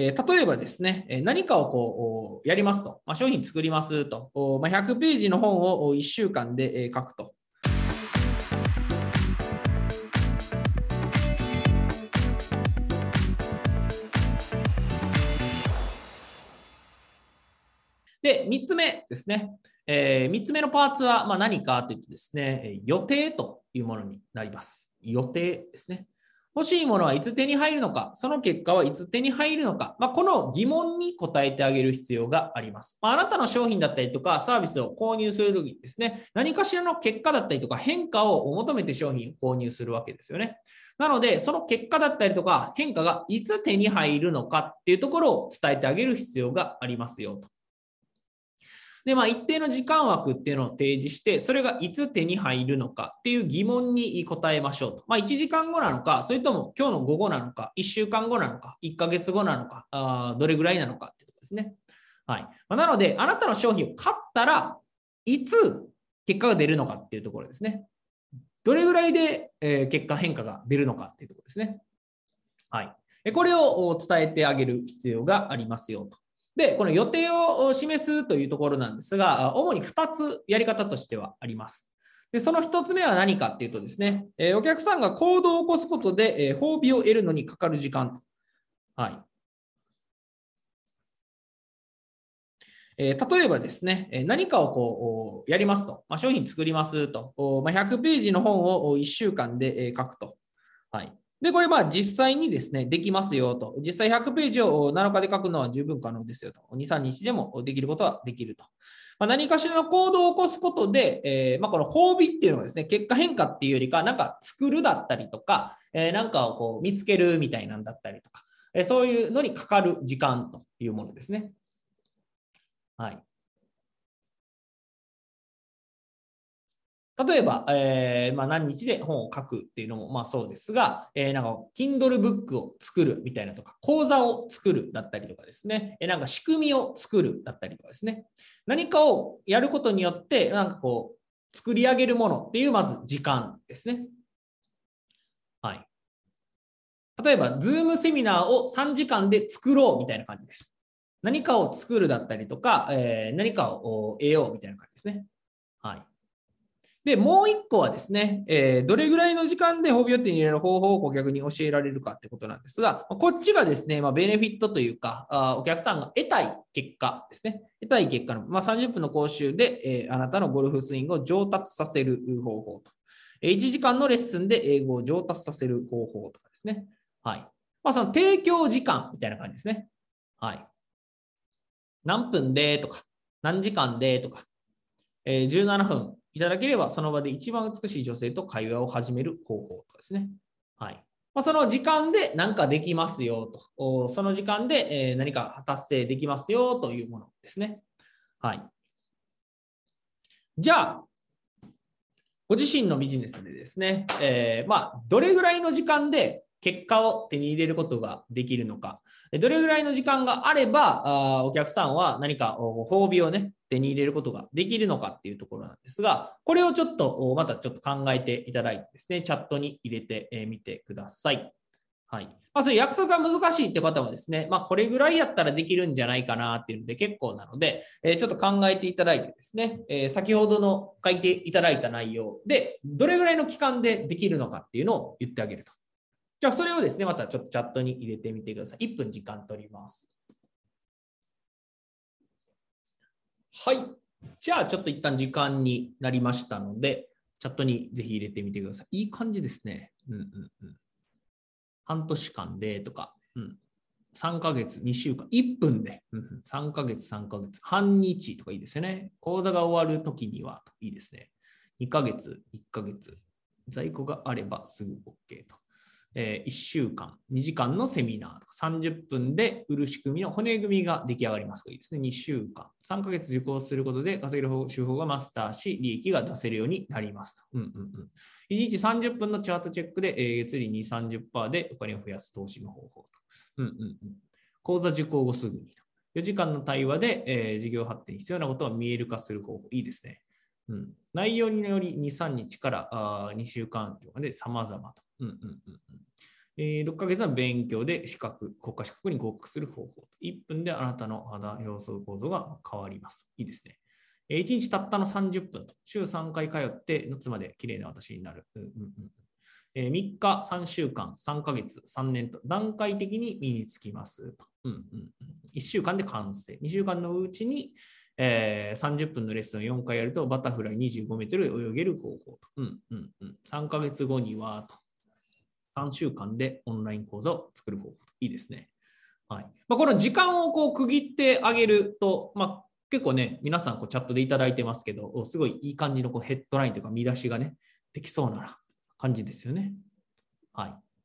え、例えばですね、何かをこうやりますと、まあ、商品作りますと、まあ、100ページの本を1週間で書くと。で、3つ目ですね。えー、3つ目のパーツはま何かというとですね、予定というものになります。予定ですね。欲しいものはいつ手に入るのか、その結果はいつ手に入るのか、まあ、この疑問に答えてあげる必要があります。まあ、あなたの商品だったりとかサービスを購入するときですね、何かしらの結果だったりとか変化を求めて商品を購入するわけですよね。なので、その結果だったりとか変化がいつ手に入るのかっていうところを伝えてあげる必要がありますよと。で、まあ、一定の時間枠っていうのを提示して、それがいつ手に入るのかっていう疑問に答えましょうと。まあ、1時間後なのか、それとも今日の午後なのか、1週間後なのか、1ヶ月後なのか、あどれぐらいなのかっていうところですね。はい。まあ、なので、あなたの商品を買ったらいつ結果が出るのかっていうところですね。どれぐらいで、え結果変化が出るのかっていうところですね。はい。これを伝えてあげる必要がありますよと。で、この予定を示すというところなんですが、主に2つやり方としてはあります。でその1つ目は何かっていうとですね、えお客さんが行動を起こすことで、え褒美を得るのにかかる時間。はい。え例えばですね、何かをこうやりますと、まあ、商品作りますと、まあ、100ページの本を1週間で書くと。はい。で、これまあ実際にですね、できますよと。実際100ページを7日で書くのは十分可能ですよと。2、3日でもできることはできると。まあ、何かしらの行動を起こすことで、えー、まあ、この褒美っていうのはですね、結果変化っていうよりか、なんか作るだったりとか、えー、なんかをこう見つけるみたいなんだったりとか、えー、そういうのにかかる時間というものですね。はい。例えば、えー、まあ、何日で本を書くっていうのもまあそうですが、えー、なんか Kindle ブックを作るみたいなとか、講座を作るだったりとかですね、え、なんか仕組みを作るだったりとかですね、何かをやることによって、なんかこう、作り上げるものっていうまず時間ですね。はい。例えば、Zoom セミナーを3時間で作ろうみたいな感じです。何かを作るだったりとか、えー、何かを得ようみたいな感じですね。はい。で、もう一個はですね、えー、どれぐらいの時間で褒美予定に入れる方法を顧客に教えられるかってことなんですが、こっちがですね、まあ、ベネフィットというかあ、お客さんが得たい結果ですね。得たい結果の、まあ、30分の講習で、えー、あなたのゴルフスイングを上達させる方法と。1時間のレッスンで英語を上達させる方法とかですね。はい。まあ、その提供時間みたいな感じですね。はい。何分でとか、何時間でとか、えー、17分いただければ、その場で一番美しい女性と会話を始める方法とかですね。はい。まあ、その時間で何かできますよと。その時間で何か達成できますよというものですね。はい。じゃあ、ご自身のビジネスでですね、えー、まあ、どれぐらいの時間で結果を手に入れることができるのか、どれぐらいの時間があれば、あお客さんは何かご褒美をね、手に入れることができるのかっていうところなんですが、これをちょっと、またちょっと考えていただいてですね、チャットに入れてみてください。はい。まあ、それ約束が難しいって方はですね、まあ、これぐらいやったらできるんじゃないかなっていうので結構なので、えちょっと考えていただいてですね、え先ほどの書いていただいた内容で、どれぐらいの期間でできるのかっていうのを言ってあげると。じゃあ、それをですね、またちょっとチャットに入れてみてください。1分時間取ります。はい。じゃあ、ちょっと一旦時間になりましたので、チャットにぜひ入れてみてください。いい感じですね。うんうんうん。半年間でとか、うん。3ヶ月、2週間、1分で、うん、3ヶ月、3ヶ月、半日とかいいですよね。講座が終わるときにはいいですね。2ヶ月、1ヶ月、在庫があればすぐ OK と。え、1週間、2時間のセミナーとか30分で売る仕組みの骨組みが出来上がりますといいですね。2週間、3ヶ月受講することで稼げる手法がマスターし、利益が出せるようになりますと。うんうんうん、1日30分のチャートチェックで、え、月利2、30%でお金を増やす投資の方法と。うんうんうん、講座受講後すぐにと。4時間の対話で、え、事業発展に必要なことを見える化する方法。いいですね。うん、内容により2、3日からあ2週間とかで様々と。うんうんうんえー6ヶ月の勉強で資格、国家資格に合格する方法。1分であなたの肌表層構造が変わります。いいですね。えー1日たったの30分、週3回通って夏まで綺麗な私になる。うんうんうんえー3日、3週間、3ヶ月、3年と段階的に身につきますと。うんうんうん、1週間で完成。2週間のうちに、えー30分のレッスンを4回やるとバタフライ25メートル泳げる方法と。うんうんうん、3ヶ月後にはと。3週間でオンライン講座を作る方法と。いいですね。はいまあ、この時間をこう区切ってあげると、まあ、結構ね、皆さんこうチャットでいただいてますけど、すごいいい感じのこうヘッドラインというか見出しがね、できそうな感じですよね。はい。